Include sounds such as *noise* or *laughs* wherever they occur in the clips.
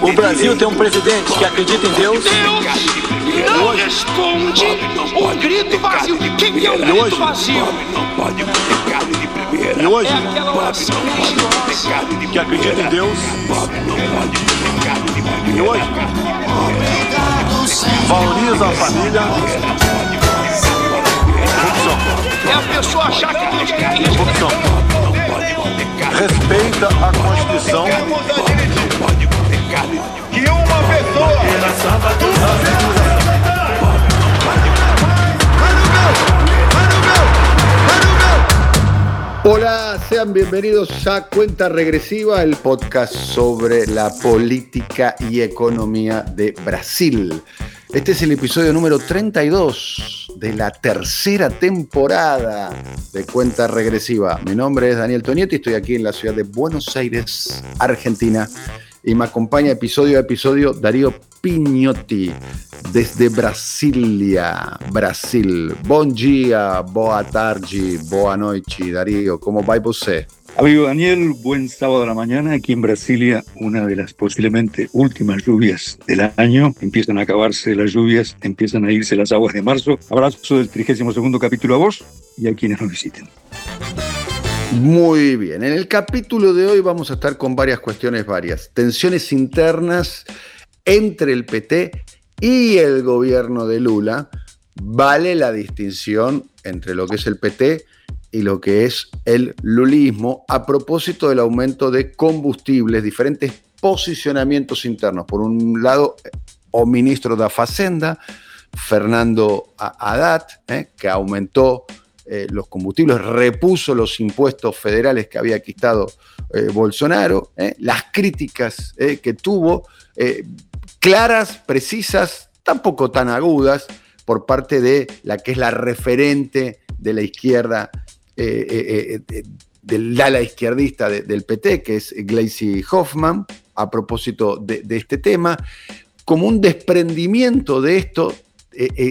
O Brasil direito. tem um presidente que acredita em Deus. não responde o grito vazio. Quem é o grito hoje, vazio? pobre não pode ter carne de primeira. E hoje, É aquela oração não pode ter religiosa. carne de que acredita em. Deus. Pobre não pode ter carne de primeira. E hoje, valoriza a família. É a pessoa achar que Deus quer isso. Corrupção. Respeita a Constituição. Que uma pessoa Hola, sean bienvenidos a Cuenta Regresiva, el podcast sobre la política y economía de Brasil. Este es el episodio número 32 de la tercera temporada de Cuenta Regresiva. Mi nombre es Daniel Tonietti, estoy aquí en la ciudad de Buenos Aires, Argentina, y me acompaña episodio a episodio Darío Pignotti desde Brasilia, Brasil. Bom dia, boa tarde, boa noite, Darío. ¿Cómo va você? Amigo Daniel, buen sábado a la mañana. Aquí en Brasilia, una de las posiblemente últimas lluvias del año. Empiezan a acabarse las lluvias, empiezan a irse las aguas de marzo. Abrazo del 32 capítulo a vos y a quienes nos visiten. Muy bien, en el capítulo de hoy vamos a estar con varias cuestiones varias. Tensiones internas entre el PT y el gobierno de Lula. Vale la distinción entre lo que es el PT y lo que es el lulismo a propósito del aumento de combustibles, diferentes posicionamientos internos. Por un lado, o ministro da Facenda, Fernando Haddad, eh, que aumentó eh, los combustibles, repuso los impuestos federales que había quitado eh, Bolsonaro, eh, las críticas que tuvo, claras, precisas, tampoco tan agudas, por parte de la que es la referente de la izquierda, del ala izquierdista de- del PT, que es Gleisi Hoffman, a propósito de, este tema. Como un desprendimiento de esto,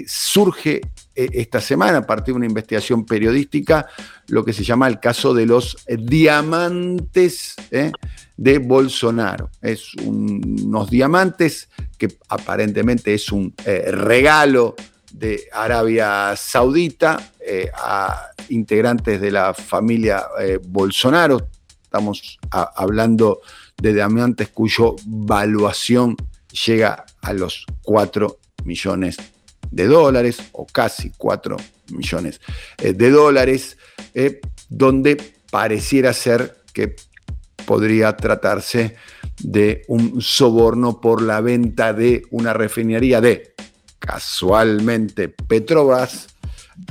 surge esta semana, a partir de una investigación periodística, lo que se llama el caso de los eh, diamantes eh, de Bolsonaro. Es un- unos diamantes que aparentemente es un eh, regalo de Arabia Saudita eh, a integrantes de la familia eh, Bolsonaro. Estamos hablando de diamantes cuyo valuación llega a los 4 millones de dólares, o casi 4 millones eh, de dólares, eh, donde pareciera ser que podría tratarse de un soborno por la venta de una refinería de, casualmente, Petrobras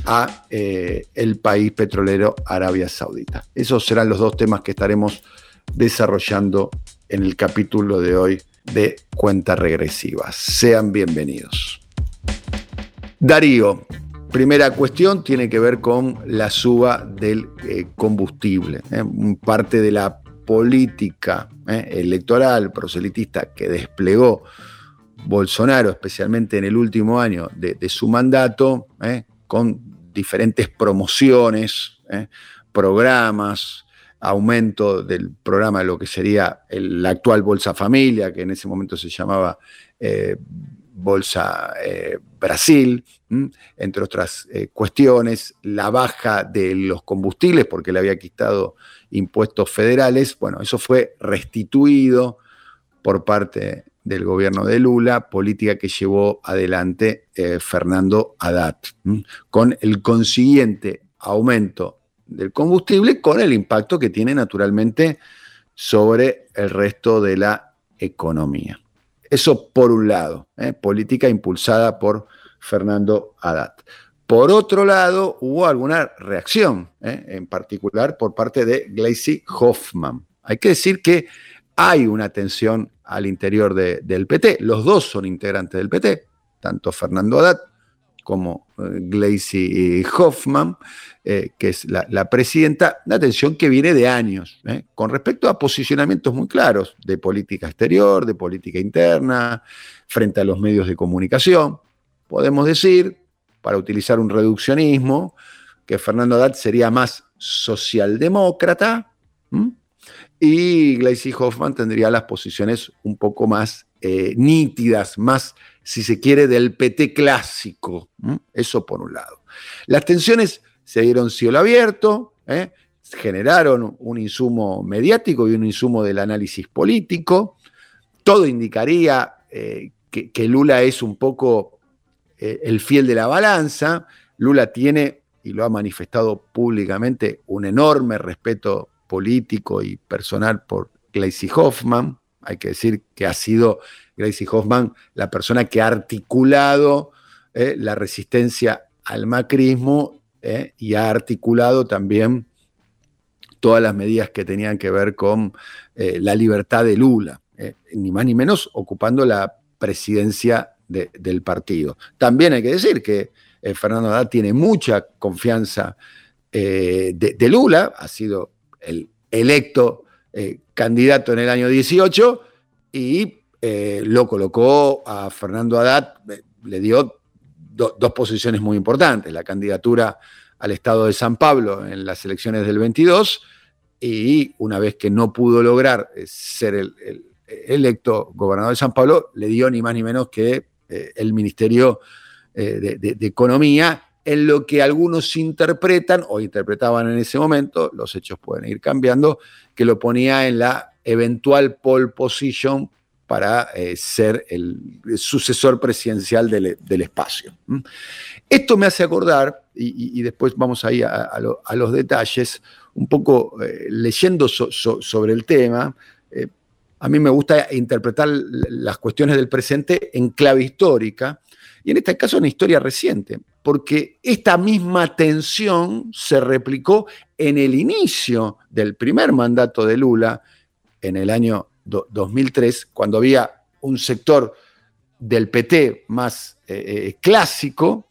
a eh, el país petrolero Arabia Saudita. Esos serán los dos temas que estaremos desarrollando en el capítulo de hoy de Cuenta Regresiva. Sean bienvenidos. Darío, primera cuestión tiene que ver con la suba del eh, combustible. ¿eh? Parte de la política ¿eh? electoral proselitista que desplegó Bolsonaro, especialmente en el último año de, su mandato, con diferentes promociones, programas, aumento del programa de lo que sería el, la actual Bolsa Familia, que en ese momento se llamaba eh, Bolsa eh, Brasil, entre otras eh, cuestiones, la baja de los combustibles, porque le había quitado impuestos federales, bueno, eso fue restituido por parte del gobierno de Lula, política que llevó adelante eh, Fernando Haddad, con el consiguiente aumento del combustible, con el impacto que tiene naturalmente sobre el resto de la economía. Eso por un lado, ¿eh? política impulsada por Fernando Haddad. Por otro lado, hubo alguna reacción, ¿eh? en particular por parte de Gleisi Hoffman. Hay que decir que hay una tensión al interior de- del PT. Los dos son integrantes del PT, tanto Fernando Haddad como eh, Gleisi Hoffman, eh, que es la, presidenta, una tensión que viene de años, ¿eh? con respecto a posicionamientos muy claros de política exterior, de política interna, frente a los medios de comunicación. Podemos decir, para utilizar un reduccionismo, que Fernando Haddad sería más socialdemócrata y Gleisi Hoffman tendría las posiciones un poco más nítidas, más, si se quiere, del PT clásico. Eso por un lado. Las tensiones se dieron cielo abierto, ¿eh? generaron un insumo mediático y un insumo del análisis político. Todo indicaría eh, que, Lula es un poco el fiel de la balanza. Lula tiene, y lo ha manifestado públicamente, un enorme respeto político y personal por Gleisi Hoffman. Hay que decir que ha sido Gracie Hoffman la persona que ha articulado eh, la resistencia al macrismo eh, y ha articulado también todas las medidas que tenían que ver con eh, la libertad de Lula, ni más ni menos ocupando la presidencia del partido. También hay que decir que Fernando Haddad tiene mucha confianza de, de, Lula, ha sido el electo candidato en el año 18 y eh, lo colocó a Fernando Haddad, eh, le dio dos posiciones muy importantes, la candidatura al Estado de San Pablo en las elecciones del 22 y una vez que no pudo lograr eh, ser el, electo gobernador de San Pablo, le dio ni más ni menos que el Ministerio de Economía en lo que algunos interpretan o interpretaban en ese momento, los hechos pueden ir cambiando, que lo ponía en la eventual pole position para eh, ser el sucesor presidencial del, espacio. Esto me hace acordar, y, después vamos ahí a, a, los detalles, un poco eh, leyendo sobre el tema, eh, a mí me gusta interpretar las cuestiones del presente en clave histórica, y en este caso en historia reciente, porque esta misma tensión se replicó en el inicio del primer mandato de Lula, en el año 2003, cuando había un sector del PT más eh, eh, clásico,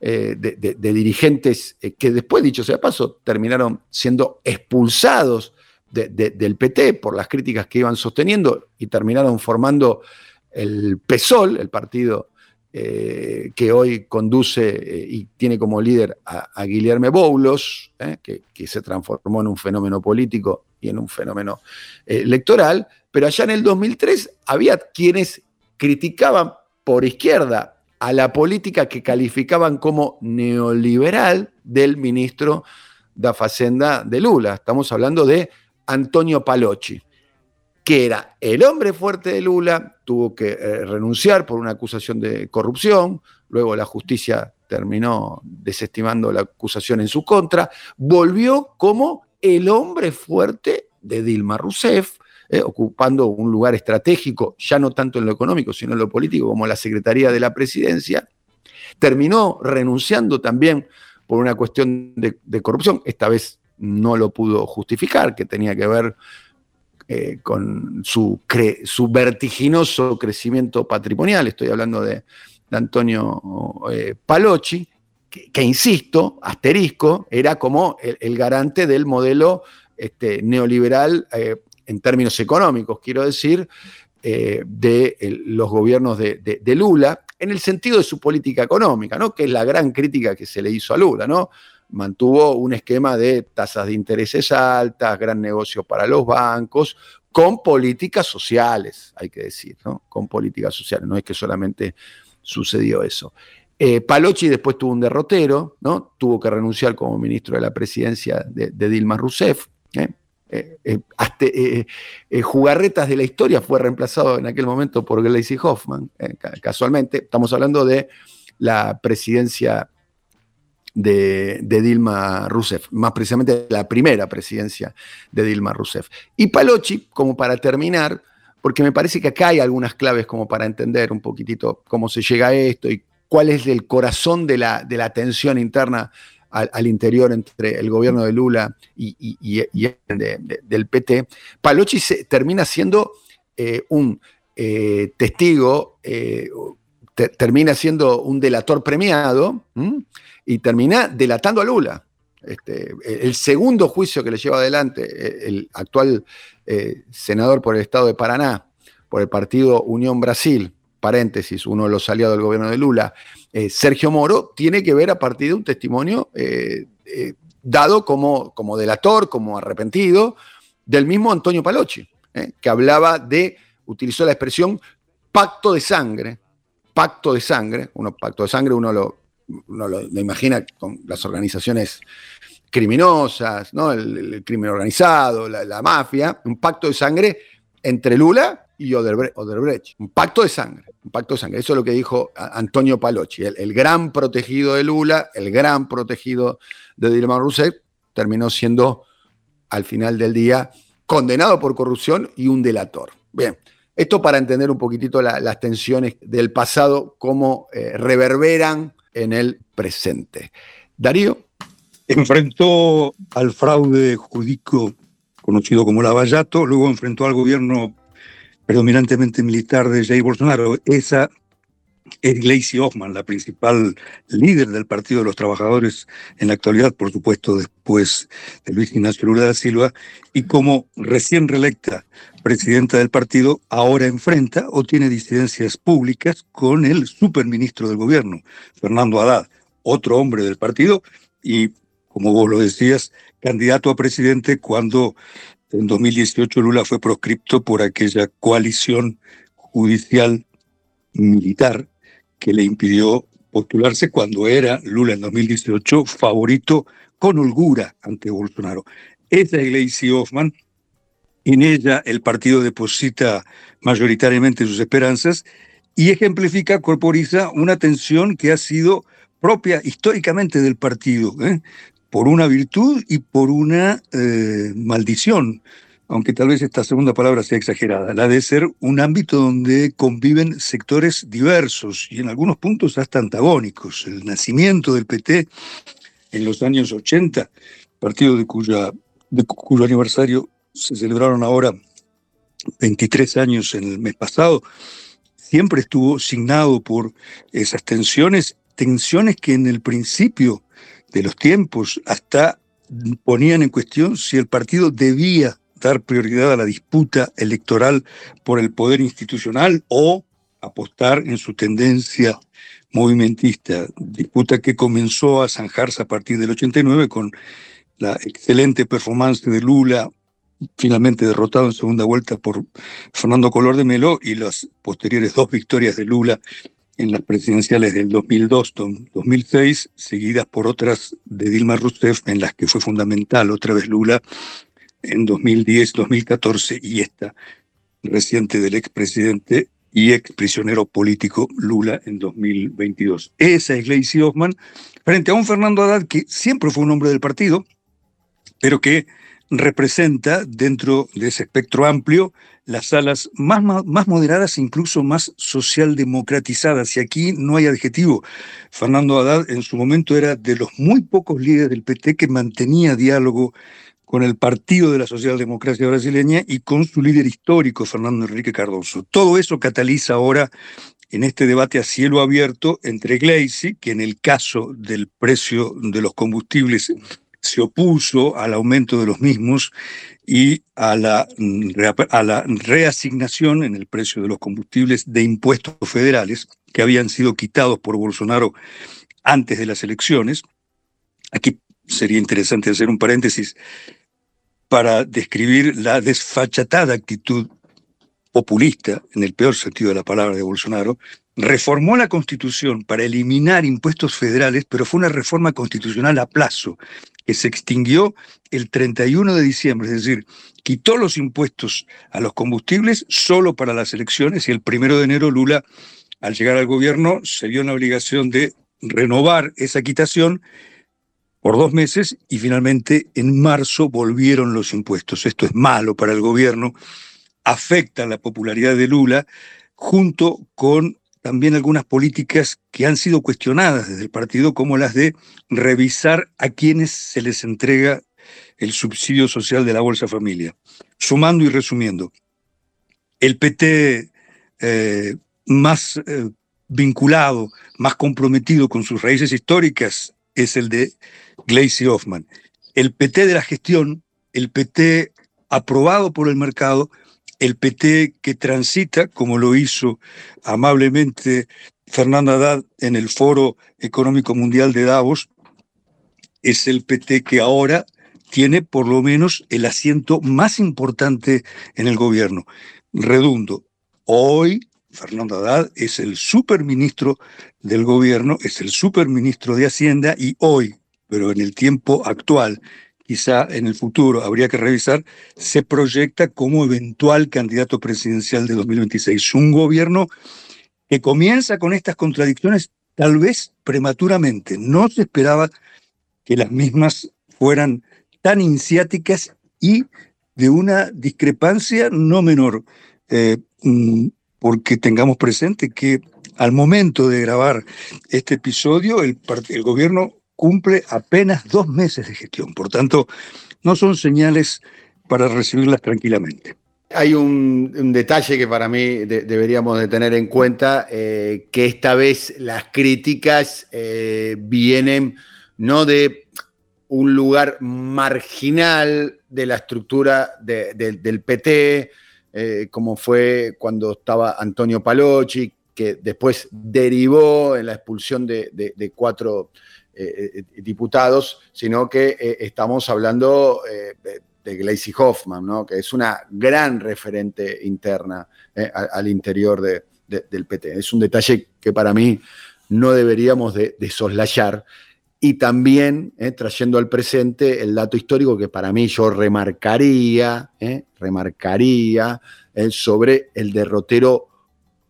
eh, de, dirigentes que después, dicho sea paso, terminaron siendo expulsados del PT por las críticas que iban sosteniendo y terminaron formando el PSOL, el partido que hoy conduce y tiene como líder a, Guillermo Boulos, que, que, se transformó en un fenómeno político y en un fenómeno electoral, pero allá en el 2003 había quienes criticaban por izquierda a la política que calificaban como neoliberal del ministro de Facenda de Lula. Estamos hablando de Antonio Palocci, que era el hombre fuerte de Lula, tuvo que eh, renunciar por una acusación de corrupción, luego la justicia terminó desestimando la acusación en su contra, volvió como el hombre fuerte de Dilma Rousseff, eh, ocupando un lugar estratégico, ya no tanto en lo económico, sino en lo político, como la Secretaría de la Presidencia, terminó renunciando también por una cuestión de, corrupción, esta vez no lo pudo justificar, que tenía que ver eh, con su, su, vertiginoso crecimiento patrimonial, estoy hablando de, Antonio eh, Palocci, que, insisto, asterisco, era como el, garante del modelo este, neoliberal en términos económicos, quiero decir, eh, de los gobiernos de, Lula, en el sentido de su política económica, ¿no? que es la gran crítica que se le hizo a Lula. ¿no? Mantuvo un esquema de tasas de intereses altas, gran negocio para los bancos, con políticas sociales, hay que decir, ¿no? con políticas sociales, no es que solamente sucedió eso. Eh, después tuvo un derrotero, ¿no? tuvo que renunciar como ministro de la presidencia de, Dilma Rousseff. ¿eh? Eh, eh, eh, jugarretas de la historia fue reemplazado en aquel momento por Gleisi Hoffman, casualmente. Estamos hablando de la presidencia de, Dilma Rousseff, más precisamente la primera presidencia de Dilma Rousseff. Y Palocci, como para terminar, porque me parece que acá hay algunas claves como para entender un poquitito cómo se llega a esto y cuál es el corazón de la, de la tensión interna al, interior entre el gobierno de Lula y, del PT, Palocci termina siendo eh, un eh, testigo eh, te- termina siendo un delator premiado y termina delatando a Lula. Este, el segundo juicio que le lleva adelante el actual senador por el estado de Paraná, por el partido Unión Brasil, paréntesis, uno de los aliados del gobierno de Lula, eh, Sergio Moro, tiene que ver a partir de un testimonio eh, eh, dado como, como delator, como arrepentido, del mismo Antonio Palocci, eh, que hablaba de, utilizó la expresión pacto de sangre, pacto de sangre, uno pacto de sangre uno lo, uno lo, lo imagina con las organizaciones criminosas, ¿no? el, el crimen organizado, la, la mafia, un pacto de sangre entre Lula y Oderbre- Odebrecht. Un pacto de sangre, un pacto de sangre. Eso es lo que dijo Antonio Palocci, el, gran protegido de Lula, el gran protegido de Dilma Rousseff, terminó siendo al final del día condenado por corrupción y un delator. Bien, esto para entender un poquitito la- las tensiones del pasado, cómo eh, reverberan en el presente. Darío, enfrentó al fraude judico conocido como Lavallato, luego enfrentó al gobierno predominantemente militar de Jair Bolsonaro. Esa es Gleisi Hoffmann, la principal líder del Partido de los Trabajadores en la actualidad, por supuesto, después de Luis Ignacio Lula da Silva, y como recién reelecta presidenta del partido, ahora enfrenta o tiene disidencias públicas con el superministro del gobierno, Fernando Haddad, otro hombre del partido y, como vos lo decías, candidato a presidente cuando en 2018 Lula fue proscripto por aquella coalición judicial militar que le impidió postularse cuando era Lula en 2018 favorito con holgura ante Bolsonaro. Esa es Gleisi Hoffmann, en ella el partido deposita mayoritariamente sus esperanzas y ejemplifica, corporiza una tensión que ha sido propia históricamente del partido, ¿eh? Por una virtud y por una eh, maldición, aunque tal vez esta segunda palabra sea exagerada, la de ser un ámbito donde conviven sectores diversos y en algunos puntos hasta antagónicos. El nacimiento del PT en los años 80, partido de, cuya, de cuyo aniversario se celebraron ahora 23 años en el mes pasado, siempre estuvo signado por esas tensiones, tensiones que en el principio de los tiempos hasta ponían en cuestión si el partido debía dar prioridad a la disputa electoral por el poder institucional o apostar en su tendencia movimentista, disputa que comenzó a zanjarse a partir del 89 con la excelente performance de Lula, finalmente derrotado en segunda vuelta por Fernando Color de Melo y las posteriores dos victorias de Lula en las presidenciales del 2002-2006, seguidas por otras de Dilma Rousseff, en las que fue fundamental otra vez Lula en 2010-2014 y esta reciente del expresidente y ex prisionero político Lula en 2022. Esa es Gleisi Hoffmann, frente a un Fernando Haddad que siempre fue un hombre del partido, pero que representa dentro de ese espectro amplio las alas más, más, moderadas, incluso más socialdemocratizadas. Y aquí no hay adjetivo. Fernando Haddad en su momento era de los muy pocos líderes del PT que mantenía diálogo con el Partido de la Socialdemocracia Brasileña y con su líder histórico, Fernando Enrique Cardoso. Todo eso cataliza ahora en este debate a cielo abierto entre Gleisi, que en el caso del precio de los combustibles se opuso al aumento de los mismos y a la, a la reasignación en el precio de los combustibles de impuestos federales que habían sido quitados por Bolsonaro antes de las elecciones. Aquí sería interesante hacer un paréntesis para describir la desfachatada actitud populista, en el peor sentido de la palabra de Bolsonaro, reformó la constitución para eliminar impuestos federales, pero fue una reforma constitucional a plazo, que se extinguió el 31 de diciembre, es decir, quitó los impuestos a los combustibles solo para las elecciones y el primero de enero Lula, al llegar al gobierno, se vio en la obligación de renovar esa quitación por dos meses y finalmente en marzo volvieron los impuestos. Esto es malo para el gobierno, afecta la popularidad de Lula, junto con también algunas políticas que han sido cuestionadas desde el partido, como las de revisar a quienes se les entrega el subsidio social de la Bolsa Familia. Sumando y resumiendo, el PT eh, más eh, vinculado, más comprometido con sus raíces históricas es el de Gleisi Hoffman. El PT de la gestión, el PT aprobado por el mercado, el PT que transita, como lo hizo amablemente Fernando Haddad en el Foro Económico Mundial de Davos, es el PT que ahora tiene por lo menos el asiento más importante en el gobierno. Redundo, hoy Fernando Haddad es el superministro del gobierno, es el superministro de Hacienda y hoy, pero en el tiempo actual, quizá en el futuro habría que revisar, se proyecta como eventual candidato presidencial de 2026. Un gobierno que comienza con estas contradicciones tal vez prematuramente. No se esperaba que las mismas fueran tan iniciáticas y de una discrepancia no menor. Eh, mm, porque tengamos presente que al momento de grabar este episodio, el, el gobierno cumple apenas dos meses de gestión. Por tanto, no son señales para recibirlas tranquilamente. Hay un, detalle que para mí deberíamos de tener en cuenta, eh, que esta vez las críticas eh, vienen no de un lugar marginal de la estructura del PT, eh, como fue cuando estaba Antonio Palocci, que después derivó en la expulsión de, cuatro eh, eh, diputados, sino que estamos hablando de Gleisi Hoffman, ¿no? que es una gran referente interna al, interior del PT. Es un detalle que para mí no deberíamos de, soslayar y también eh, trayendo al presente el dato histórico que para mí yo remarcaría, eh, remarcaría eh, sobre el derrotero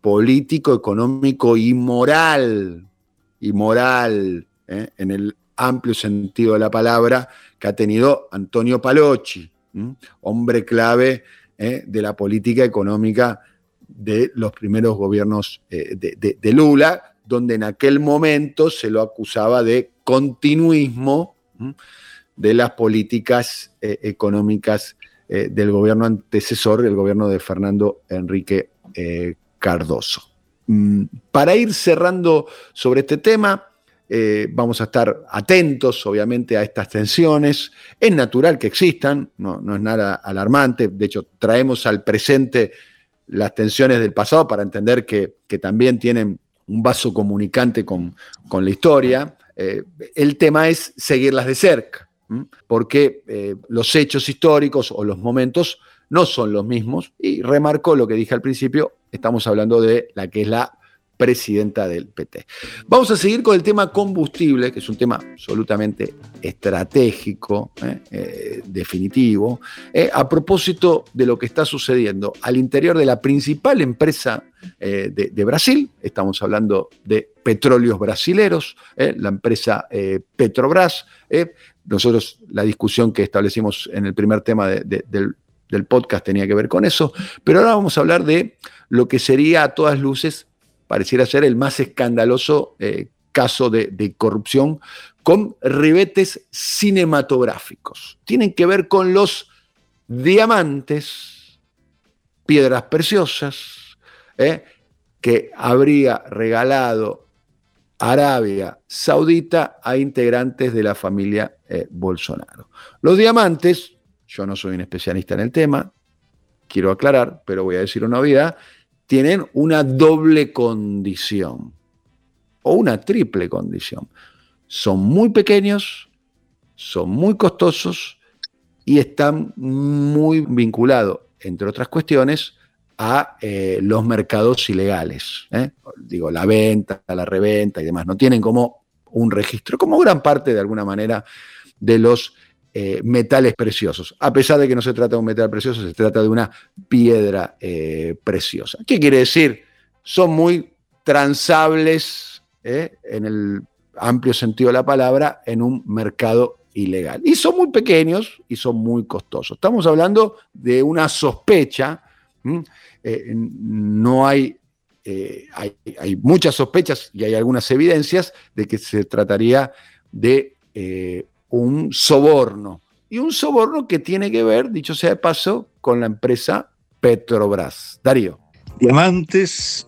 político, económico y moral, y moral, en el amplio sentido de la palabra, que ha tenido Antonio Palocci, hombre clave de la política económica de los primeros gobiernos de Lula, donde en aquel momento se lo acusaba de continuismo de las políticas eh, económicas eh, del gobierno antecesor, el gobierno de Fernando Enrique eh, Cardoso. Mm, para ir cerrando sobre este tema, vamos a estar atentos, obviamente, a estas tensiones. Es natural que existan, no, es nada alarmante. De hecho, traemos al presente las tensiones del pasado para entender que, también tienen un vaso comunicante con, con la historia. Eh, el tema es seguirlas de cerca, porque eh, los hechos históricos o los momentos no son los mismos. Y remarcó lo que dije al principio, estamos hablando de la que es la presidenta del PT. Vamos a seguir con el tema combustible, que es un tema absolutamente estratégico, ¿eh? Eh, definitivo, eh, a propósito de lo que está sucediendo al interior de la principal empresa de, Brasil, estamos hablando de petróleos brasileros, la empresa Petrobras. nosotros la discusión que establecimos en el primer tema del podcast tenía que ver con eso, pero ahora vamos a hablar de lo que sería a todas luces pareciera ser el más escandaloso eh, caso de, corrupción con ribetes cinematográficos. Tienen que ver con los diamantes, piedras preciosas, eh, que habría regalado Arabia Saudita a integrantes de la familia eh, Bolsonaro. Los diamantes, yo no soy un especialista en el tema, quiero aclarar, pero voy a decir una novedad, tienen una doble condición o una triple condición. Son muy pequeños, son muy costosos y están muy vinculados, entre otras cuestiones, a eh, los mercados ilegales. ¿eh? Digo, la venta, la reventa y demás. No tienen como un registro, como gran parte de alguna manera de los eh, metales preciosos. A pesar de que no se trata de un metal precioso, se trata de una piedra eh, preciosa. ¿Qué quiere decir? Son muy transables eh, en el amplio sentido de la palabra en un mercado ilegal. Y son muy pequeños y son muy costosos. Estamos hablando de una sospecha. no hay hay, hay, muchas sospechas y hay algunas evidencias de que se trataría de un soborno. Y un soborno que tiene que ver, dicho sea de paso, con la empresa Petrobras. Darío. Diamantes,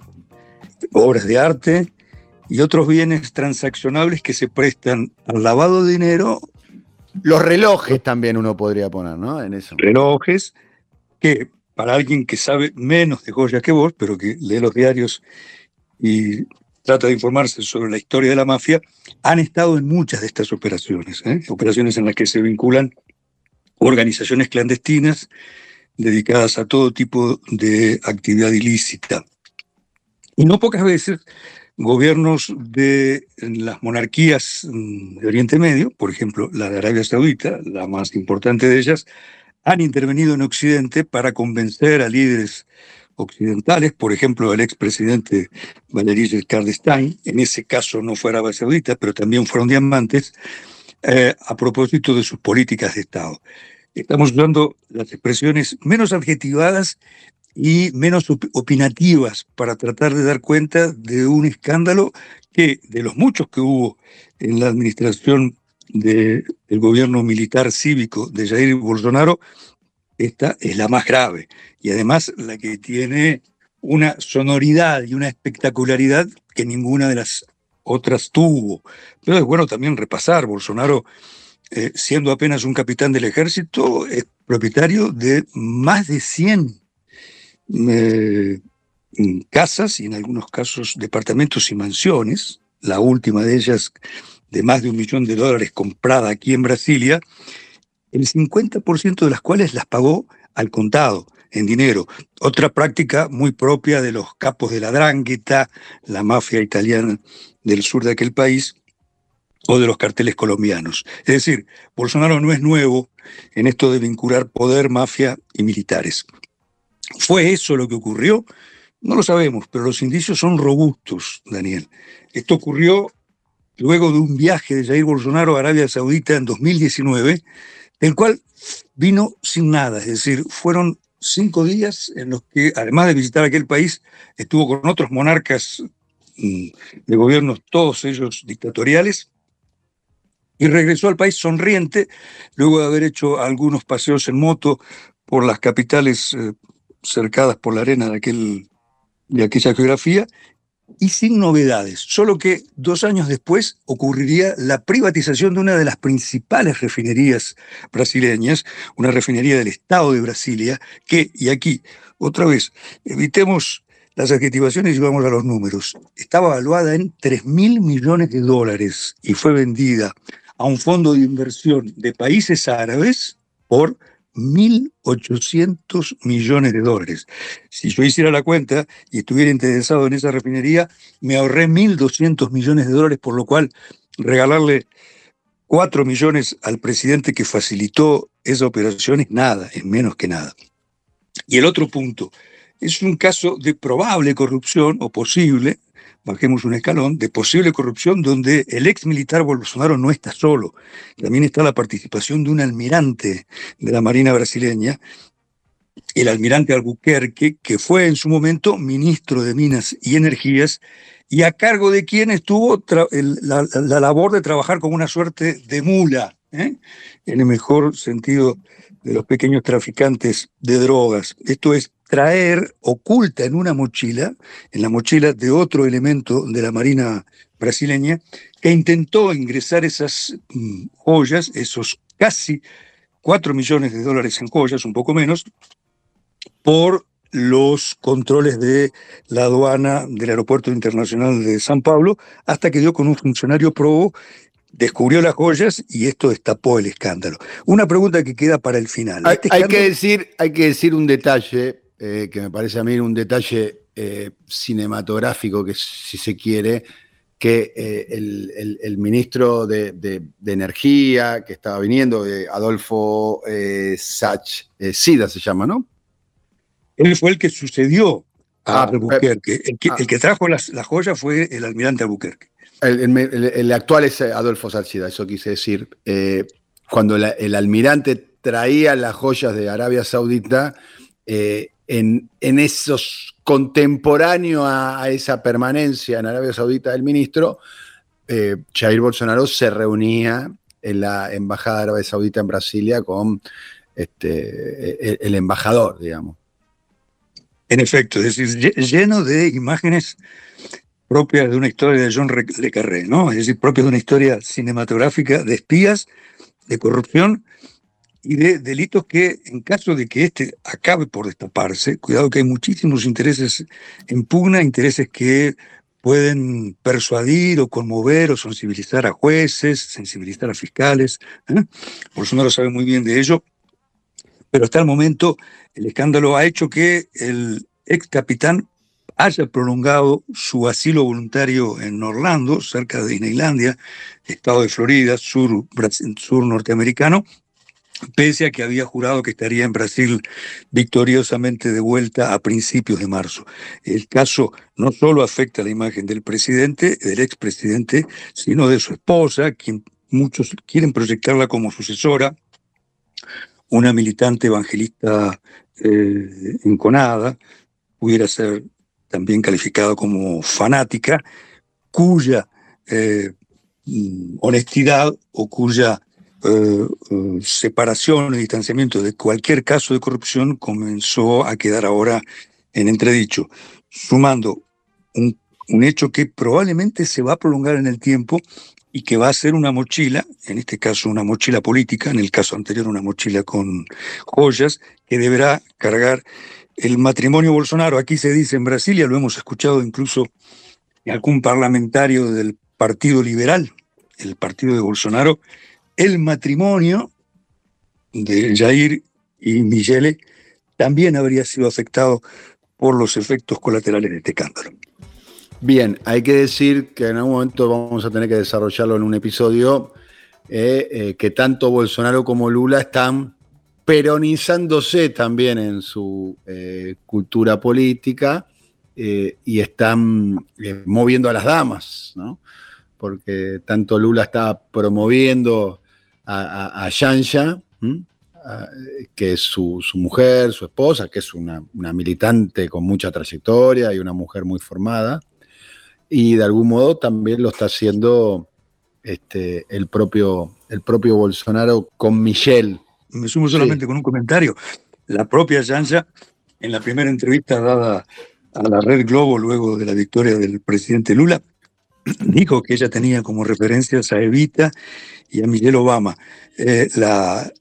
obras de arte y otros bienes transaccionables que se prestan al lavado de dinero. Los relojes también uno podría poner, ¿no? En eso. Relojes que para alguien que sabe menos de joyas que vos, pero que lee los diarios y trata de informarse sobre la historia de la mafia, han estado en muchas de estas operaciones, ¿eh? operaciones en las que se vinculan organizaciones clandestinas dedicadas a todo tipo de actividad ilícita. Y no pocas veces gobiernos de las monarquías mm, de Oriente Medio, por ejemplo la de Arabia Saudita, la más importante de ellas, han intervenido en Occidente para convencer a líderes occidentales, por ejemplo, el expresidente Valéry Giscard d'Estaing, en ese caso no fue Arabia Saudita, pero también fueron diamantes, eh, a propósito de sus políticas de Estado. Estamos usando las expresiones menos adjetivadas y menos op- opinativas para tratar de dar cuenta de un escándalo que, de los muchos que hubo en la administración de- del gobierno militar cívico de Jair Bolsonaro, esta es la más grave y además la que tiene una sonoridad y una espectacularidad que ninguna de las otras tuvo. Pero es bueno también repasar, Bolsonaro, eh, siendo apenas un capitán del ejército, es propietario de más de 100 eh, casas y en algunos casos departamentos y mansiones, la última de ellas de más de un millón de dólares comprada aquí en Brasilia, el 50% de las cuales las pagó al contado, en dinero. Otra práctica muy propia de los capos de la drangheta, la mafia italiana del sur de aquel país, o de los carteles colombianos. Es decir, Bolsonaro no es nuevo en esto de vincular poder, mafia y militares. ¿Fue eso lo que ocurrió? No lo sabemos, pero los indicios son robustos, Daniel. Esto ocurrió luego de un viaje de Jair Bolsonaro a Arabia Saudita en 2019, del cual vino sin nada, es decir, fueron cinco días en los que, además de visitar aquel país, estuvo con otros monarcas de gobiernos, todos ellos dictatoriales, y regresó al país sonriente, luego de haber hecho algunos paseos en moto por las capitales eh, cercadas por la arena de, aquel, de aquella geografía, y sin novedades, solo que dos años después ocurriría la privatización de una de las principales refinerías brasileñas, una refinería del Estado de Brasilia, que, y aquí, otra vez, evitemos las adjetivaciones y vamos a los números, estaba evaluada en 3 mil millones de dólares y fue vendida a un fondo de inversión de países árabes por 1.800 millones de dólares. Si yo hiciera la cuenta y estuviera interesado en esa refinería, me ahorré 1.200 millones de dólares, por lo cual regalarle 4 millones al presidente que facilitó esa operación es nada, es menos que nada. Y el otro punto, es un caso de probable corrupción o posible, bajemos un escalón, de posible corrupción donde el ex militar Bolsonaro no está solo. También está la participación de un almirante de la Marina brasileña, el almirante Albuquerque, que fue en su momento ministro de Minas y Energías y a cargo de quien estuvo la, la, labor de trabajar como una suerte de mula, ¿eh? en el mejor sentido de los pequeños traficantes de drogas. Esto es traer oculta en una mochila, en la mochila de otro elemento de la Marina brasileña, que intentó ingresar esas mm, joyas, esos casi 4 millones de dólares en joyas, un poco menos, por los controles de la aduana del Aeropuerto Internacional de San Pablo, hasta que dio con un funcionario probo, descubrió las joyas y esto destapó el escándalo. Una pregunta que queda para el final. Hay, Este hay que, decir, hay que decir un detalle eh, que me parece a mí un detalle eh, cinematográfico, que si se quiere, que eh, el, el- el ministro de, de- de Energía que estaba viniendo, Adolfo Sach, Sida se llama, ¿no? Él fue el que sucedió a Ah, Albuquerque. El que, ah. el que trajo las, las joyas fue el almirante Albuquerque. El, el- actual es Adolfo Sachida, eso quise decir. Eh, cuando la- el almirante traía las joyas de Arabia Saudita, eh, en, esos contemporáneos a, esa permanencia en Arabia Saudita del ministro, eh, Jair Bolsonaro se reunía en la Embajada de Arabia Saudita en Brasilia con este, el, el embajador, digamos. En efecto, es decir, lleno de imágenes propias de una historia de John Le Carré, ¿no? Es decir, propias de una historia cinematográfica de espías, de corrupción y de delitos que, en caso de que este acabe por destaparse, cuidado que hay muchísimos intereses en pugna, intereses que pueden persuadir o conmover o sensibilizar a jueces, sensibilizar a fiscales. ¿eh? Bolsonaro sabe muy bien de ello, pero hasta el momento el escándalo ha hecho que el ex capitán haya prolongado su asilo voluntario en Orlando, cerca de Disneylandia, estado de Florida, sur, sur norteamericano, pese a que había jurado que estaría en Brasil victoriosamente de vuelta a principios de marzo. El caso no solo afecta la imagen del presidente, del expresidente, sino de su esposa, quien muchos quieren proyectarla como sucesora, una militante evangelista eh, enconada, pudiera ser también calificada como fanática, cuya eh, honestidad o cuya eh, eh, separación y distanciamiento de cualquier caso de corrupción comenzó a quedar ahora en entredicho, sumando un, un hecho que probablemente se va a prolongar en el tiempo y que va a ser una mochila, en este caso una mochila política, en el caso anterior una mochila con joyas, que deberá cargar el matrimonio Bolsonaro. Aquí se dice en Brasilia, lo hemos escuchado incluso en algún parlamentario del Partido Liberal, el partido de Bolsonaro, el matrimonio de Jair y Michele también habría sido afectado por los efectos colaterales de este escándalo. Bien, hay que decir que en algún momento vamos a tener que desarrollarlo en un episodio, eh, eh, que tanto Bolsonaro como Lula están peronizándose también en su eh, cultura política y están moviendo a las damas, ¿no? porque tanto Lula está promoviendo a, a, que es su, mujer, su esposa, que es una, militante con mucha trayectoria y una mujer muy formada, y de algún modo también lo está haciendo este, el, propio, el propio Bolsonaro con Michelle. Me sumo solamente con un comentario. La propia Yanja, en la primera entrevista dada a la Red Globo luego de la victoria del presidente Lula, *clears throat* dijo que ella tenía como referencias a Evita y a Miguel Obama. Eh, la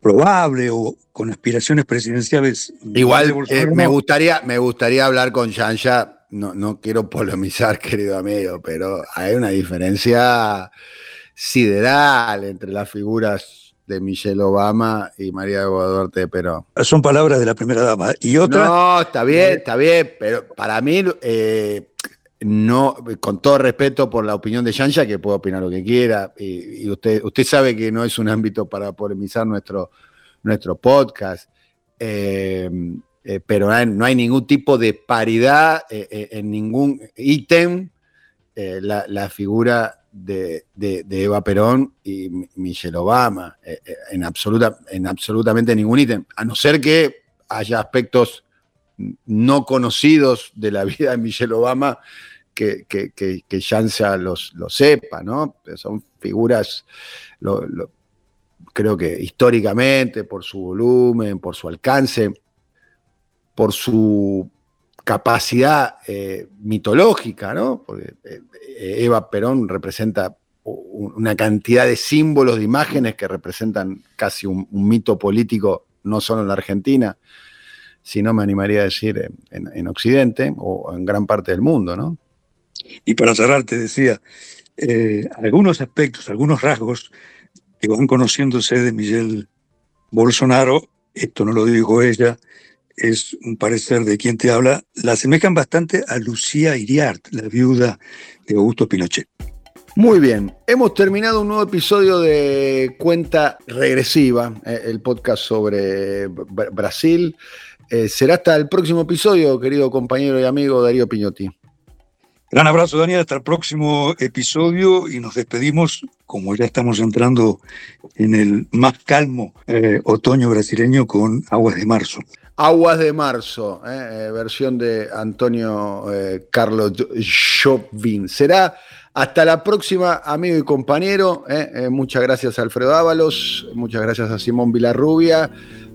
probable o con aspiraciones presidenciales. Igual eh, me, gustaría, me gustaría hablar con Yanja, no, no quiero polemizar, *laughs* querido amigo, pero hay una diferencia sideral entre las figuras de Michelle Obama y María Duarte pero Son palabras de la primera dama. Y otra. No, está bien, está bien, pero para mí eh, no, con todo respeto por la opinión de Yanja, que puede opinar lo que quiera, y, usted, usted sabe que no es un ámbito para polemizar nuestro, nuestro podcast, eh, eh, pero no hay, ningún tipo de paridad eh, en ningún ítem. La, figura de, Eva Perón y Michelle Obama, en, absoluta, en absolutamente ningún ítem, a no ser que haya aspectos no conocidos de la *laughs* vida de Michelle Obama que, que, que, los, lo sepa, ¿no? Son figuras, creo que históricamente, por su volumen, por su alcance, por su capacidad eh, mitológica, ¿no? Porque eh, Eva Perón representa una cantidad de símbolos, de imágenes que representan casi un mito político, no solo en la Argentina, si no me animaría a decir en, Occidente o en gran parte del mundo, ¿no? Y para cerrar, te decía, eh, algunos aspectos, algunos rasgos que van conociéndose de Miguel Bolsonaro, esto no lo digo ella, es un parecer de quien te habla, la asemejan bastante a Lucía Iriart, la viuda de Augusto Pinochet. Muy bien, hemos terminado un nuevo episodio de Cuenta Regresiva, eh, el podcast sobre Brasil. Eh, será hasta el próximo episodio, querido compañero y amigo Darío Piñotti. Gran abrazo, Daniel. Hasta el próximo episodio y nos despedimos, como ya estamos entrando en el más calmo eh, otoño brasileño, con Aguas de Marzo. Aguas de Marzo, versión de Antonio Carlos Jobim. Será Hasta la próxima, amigo y compañero. eh, eh, muchas gracias a Alfredo Ábalos, muchas gracias a Simón Vilarrubia,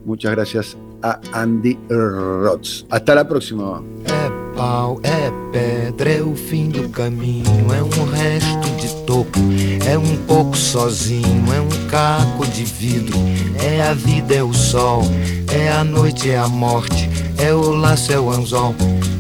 muchas gracias a Andy Rotz. Hasta la próxima. Pau, é pedra, é o fim do caminho, é um resto de topo, é um pouco sozinho, é um caco de vidro, é a vida, é o sol, é a noite, é a morte, é o laço, é o anzol,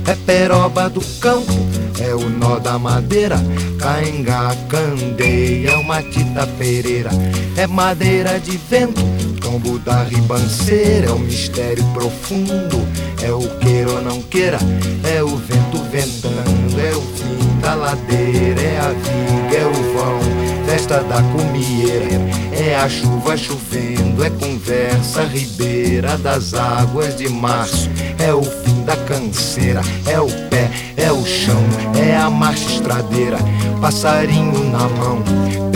é peroba do campo, é o nó da madeira, cainga, candeia, é uma tita pereira, é madeira de vento, tombo da ribanceira, é o mistério profundo, é o queira ou não queira, é o vento ventando, é o fim da ladeira, é a viga, é o vão, festa da comieira, é a chuva chovendo, é conversa ribeira das águas de março, é o fim da canseira, é o pé, é o chão, é a marcha estradeira, passarinho na mão,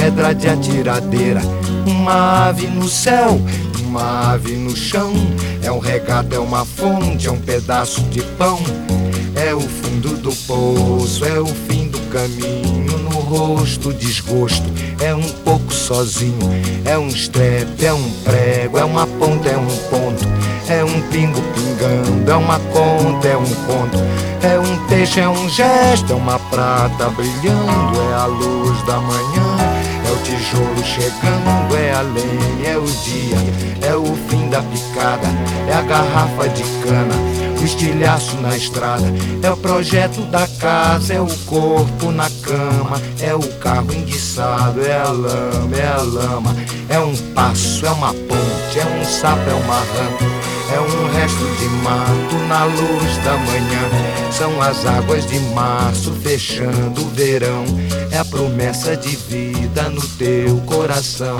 pedra de atiradeira, uma ave no céu, uma ave no chão, é um regato, é uma fonte, é um pedaço de pão, é o fundo do poço, é o fim do caminho, no rosto desgosto, é um pouco sozinho, é um estrepe, é um prego, é uma ponta, é um ponto, é um pingo pingando, é uma conta, é um conto, é um peixe, é um gesto, é uma prata brilhando, é a luz da manhã. Tijolo chegando, é a lenha, é o dia, é o fim da picada, é a garrafa de cana, o estilhaço na estrada, é o projeto da casa, é o corpo na cama, é o carro enguiçado, é a lama, é a lama, é um passo, é uma ponte, é um sapo, é uma rã. É um resto de mato na luz da manhã. São as águas de março fechando o verão. É a promessa de vida no teu coração.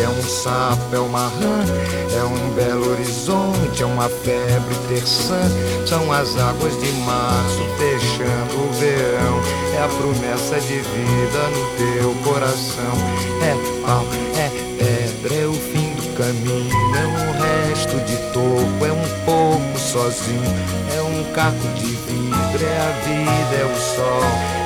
é um sapo, é uma rã. É um belo horizonte, é uma febre terçã. São as águas de março fechando o verão. É a promessa de vida no teu coração. É pau, é pedra, é o fim do caminho. É um resto de topo, é um pouco sozinho. É um caco de vidro, é a vida, é o sol.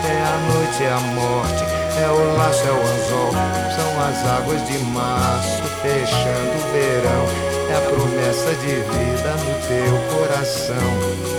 É a noite, é a morte. É o laço, é o anzol. São as águas de março fechando o verão. É a promessa de vida no teu coração.